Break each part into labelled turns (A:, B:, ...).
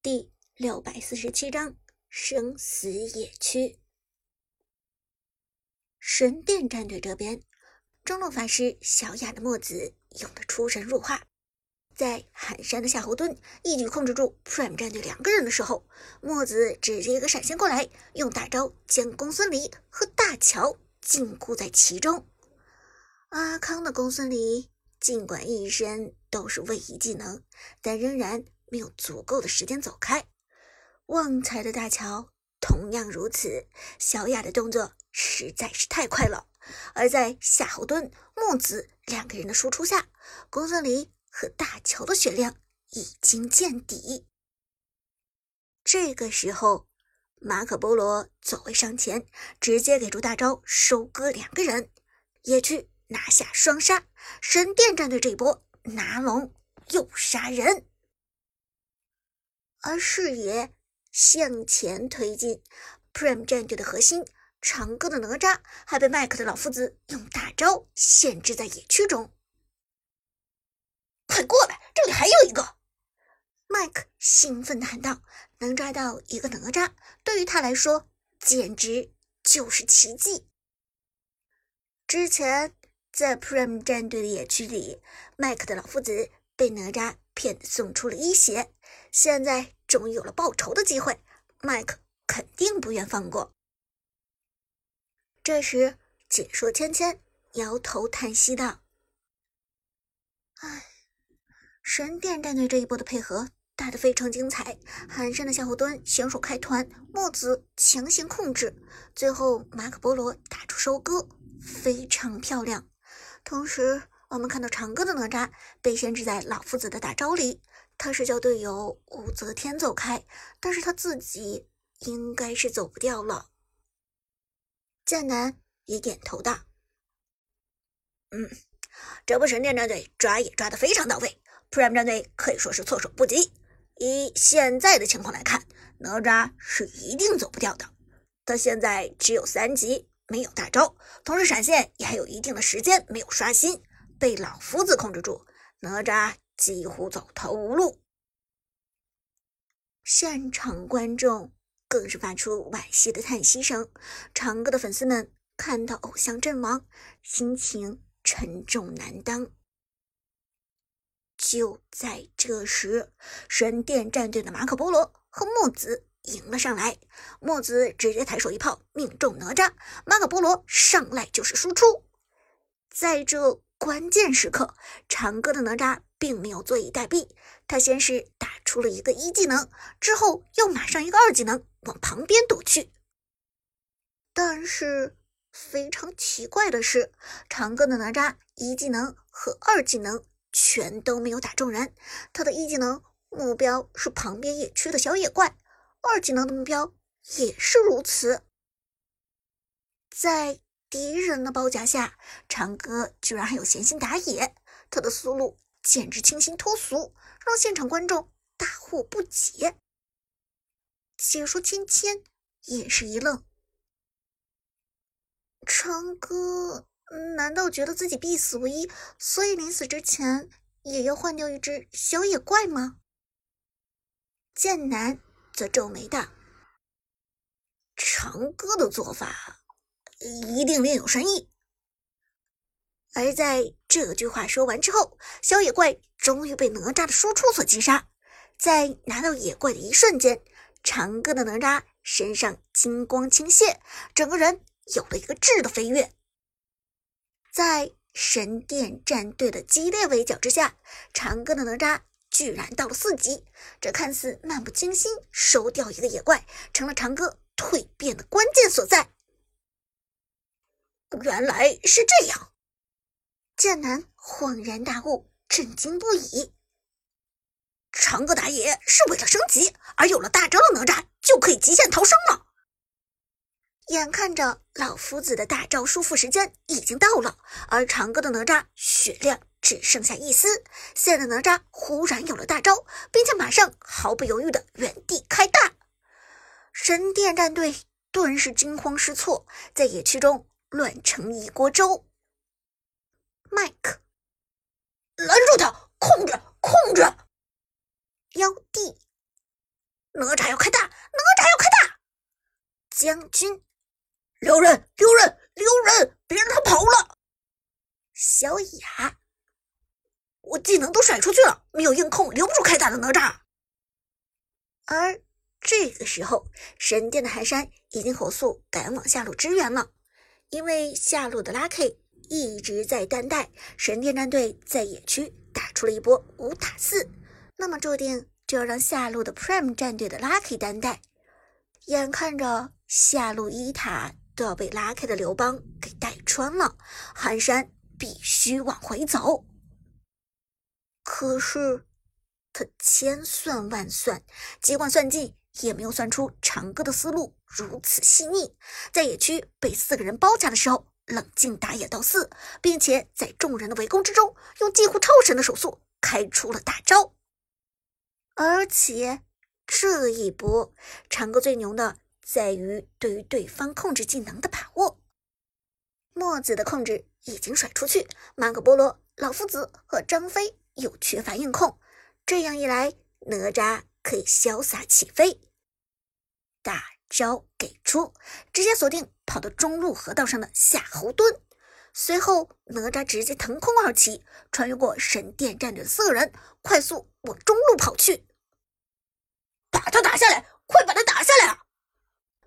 A: 第六百四十七章生死野区。神殿战队这边，中路法师小雅的墨子用的出神入化，在寒山的夏侯惇一举控制住 Prime 战队两个人的时候，墨子直接一个闪现过来，用大招将公孙离和大乔禁锢在其中。阿康的公孙离尽管一身都是位移技能，但仍然。没有足够的时间走开，旺财的大乔同样如此。小雅的动作实在是太快了，而在夏侯惇、木子两个人的输出下，公孙离和大乔的血量已经见底。这个时候，马可波罗走位上前，直接给出大招收割两个人，野区拿下双杀。神殿战队这一波拿龙又杀人。而视野向前推进，Prime 战队的核心长歌的哪吒还被麦克的老夫子用大招限制在野区中。
B: 快过来，这里还有一个！
A: 麦克兴奋的喊道：“能抓到一个哪吒，对于他来说简直就是奇迹。”之前在 Prime 战队的野区里，麦克的老夫子被哪吒骗送出了一血。现在终于有了报仇的机会，麦克肯定不愿放过。这时，解说芊芊摇头叹息道：“唉，神殿战队这一波的配合打得非常精彩，寒山的夏侯惇选手开团，墨子强行控制，最后马可波罗打出收割，非常漂亮。同时，我们看到长歌的哪吒被限制在老夫子的大招里。”他是叫队友武则天走开，但是他自己应该是走不掉了。剑南也点头道：“
B: 嗯，这波神殿战队抓也抓的非常到位，Prime 战队可以说是措手不及。以现在的情况来看，哪吒是一定走不掉的。他现在只有三级，没有大招，同时闪现也还有一定的时间没有刷新，被老夫子控制住，哪吒。”几乎走投无路，
A: 现场观众更是发出惋惜的叹息声。长歌的粉丝们看到偶像阵亡，心情沉重难当。就在这时，神殿战队的马可波罗和墨子迎了上来，墨子直接抬手一炮命中哪吒，马可波罗上来就是输出。在这关键时刻，长歌的哪吒。并没有坐以待毙，他先是打出了一个一技能，之后又马上一个二技能往旁边躲去。但是非常奇怪的是，长歌的哪吒一技能和二技能全都没有打中人。他的一技能目标是旁边野区的小野怪，二技能的目标也是如此。在敌人的包夹下，长歌居然还有闲心打野，他的思路。简直清新脱俗，让现场观众大惑不解。解说芊芊也是一愣：“长歌难道觉得自己必死无疑，所以临死之前也要换掉一只小野怪吗？”剑南则皱眉道：“
B: 长歌的做法一定另有深意。”
A: 而在这句话说完之后，小野怪终于被哪吒的输出所击杀。在拿到野怪的一瞬间，长歌的哪吒身上金光倾泻，整个人有了一个质的飞跃。在神殿战队的激烈围剿之下，长歌的哪吒居然到了四级。这看似漫不经心收掉一个野怪，成了长歌蜕变的关键所在。
B: 原来是这样。
A: 剑南恍然大悟，震惊不已。
B: 长歌打野是为了升级，而有了大招的哪吒就可以极限逃生了。
A: 眼看着老夫子的大招输出时间已经到了，而长歌的哪吒血量只剩下一丝。现在哪吒忽然有了大招，并且马上毫不犹豫的原地开大，神殿战队顿时惊慌失措，在野区中乱成一锅粥。麦克，
B: 拦住他！控制，控制！
A: 妖帝，
B: 哪吒要开大，哪吒要开大！
A: 将军，
B: 留人，留人，留人，别让他跑了！
A: 小雅，
B: 我技能都甩出去了，没有硬控，留不住开大的哪吒。
A: 而这个时候，神殿的寒山已经火速赶往下路支援了，因为下路的 Lucky 一直在单带，神殿战队在野区打出了一波五打四，那么注定就要让下路的 Prime 战队的 Lucky 单带。眼看着下路一塔都要被拉开的刘邦给带穿了，寒山必须往回走。可是他千算万算，几管算尽，也没有算出长歌的思路如此细腻。在野区被四个人包夹的时候，冷静打野到四，并且在众人的围攻之中，用几乎超神的手速开出了大招。而且这一波，长歌最牛的在于对于对方控制技能的把握。墨子的控制已经甩出去，马可波罗、老夫子和张飞又缺乏硬控，这样一来，哪吒可以潇洒起飞。大招给出，直接锁定跑到中路河道上的夏侯惇。随后，哪吒直接腾空而起，穿越过神殿战队的四个人，快速往中路跑去。
B: 把他打下来！快把他打下来啊！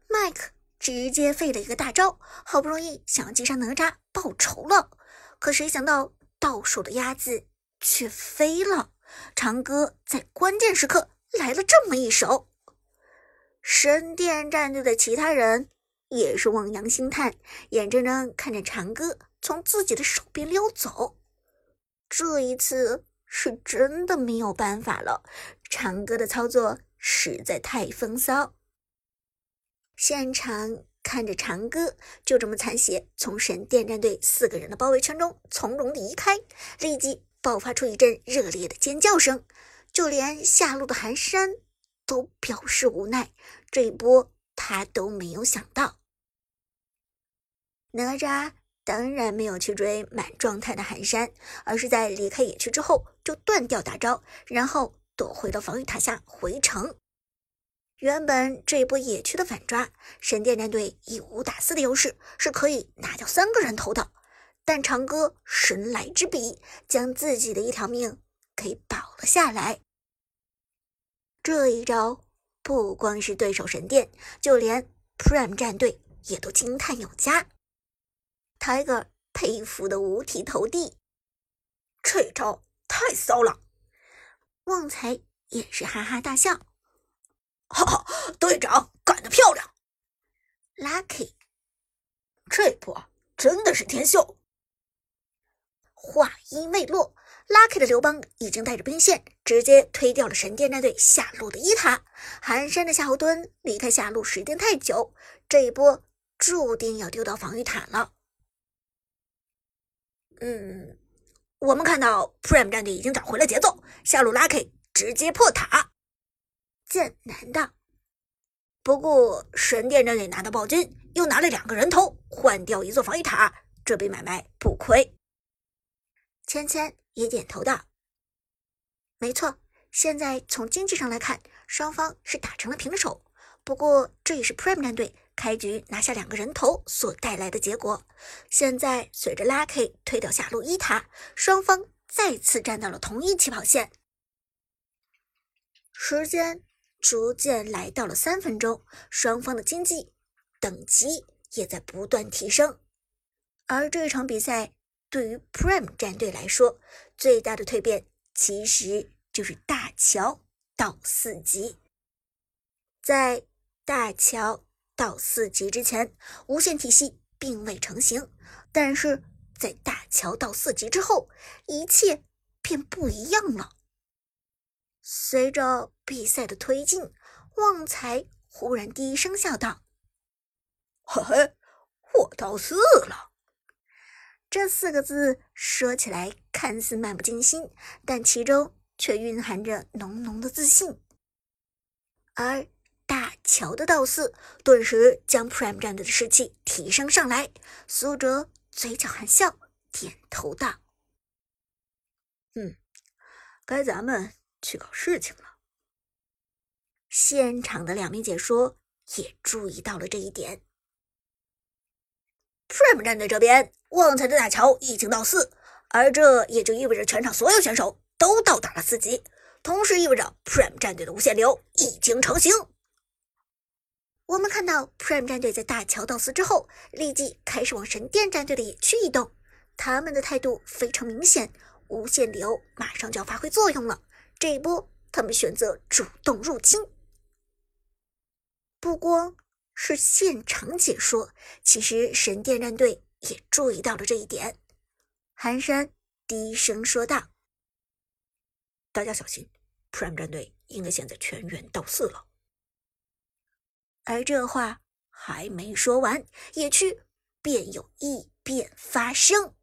A: 麦克直接废了一个大招，好不容易想要击杀哪吒报仇了，可谁想到到手的鸭子却飞了。长歌在关键时刻来了这么一手。神殿战队的其他人也是望洋兴叹，眼睁睁看着长歌从自己的手边溜走。这一次是真的没有办法了，长歌的操作实在太风骚。现场看着长歌就这么残血从神殿战队四个人的包围圈中从容离开，立即爆发出一阵热烈的尖叫声，就连下路的寒山。都表示无奈，这一波他都没有想到。哪吒当然没有去追满状态的寒山，而是在离开野区之后就断掉大招，然后躲回到防御塔下回城。原本这一波野区的反抓，神殿战队以五打四的优势是可以拿掉三个人头的，但长歌神来之笔，将自己的一条命给保了下来。这一招不光是对手神殿，就连 Prime 战队也都惊叹有加。Tiger 佩服的五体投地，
B: 这招太骚了。
A: 旺财也是哈哈大笑，
B: 哈哈，队长干得漂亮。
A: Lucky，
B: 这波真的是天秀。
A: 话音未落。Lucky 的刘邦已经带着兵线直接推掉了神殿战队下路的一塔，寒山的夏侯惇离开下路时间太久，这一波注定要丢到防御塔了。
B: 嗯，我们看到 Prime 战队已经找回了节奏，下路 Lucky 直接破塔，
A: 剑南的。
B: 不过神殿战队拿到暴君，又拿了两个人头换掉一座防御塔，这笔买卖不亏。
A: 芊芊。也点头道：“没错，现在从经济上来看，双方是打成了平手。不过这也是 Prime 战队开局拿下两个人头所带来的结果。现在随着 Lucky 推掉下路一塔，双方再次站到了同一起跑线。时间逐渐来到了三分钟，双方的经济等级也在不断提升，而这场比赛。”对于 Prime 战队来说，最大的蜕变其实就是大乔到四级。在大乔到四级之前，无限体系并未成型，但是在大乔到四级之后，一切便不一样了。随着比赛的推进，旺财忽然低声笑道：“
B: 嘿嘿，我到四了。”
A: 这四个字说起来看似漫不经心，但其中却蕴含着浓浓的自信。而大乔的到四，顿时将 Prime 战队的士气提升上来。苏哲嘴角含笑，点头道：“
B: 嗯，该咱们去搞事情了。”
A: 现场的两名解说也注意到了这一点。
B: Prime 战队这边，旺财的大乔已经到四，而这也就意味着全场所有选手都到达了四级，同时意味着 Prime 战队的无限流已经成型。
A: 我们看到 Prime 战队在大桥到四之后，立即开始往神殿战队的野区移动。他们的态度非常明显，无限流马上就要发挥作用了。这一波，他们选择主动入侵。不光是现场解说，其实神殿战队也注意到了这一点。寒山低声说道：“
C: 大家小心，Prime 战队应该现在全员到四了。”
A: 而这话还没说完，野区便有异变发生。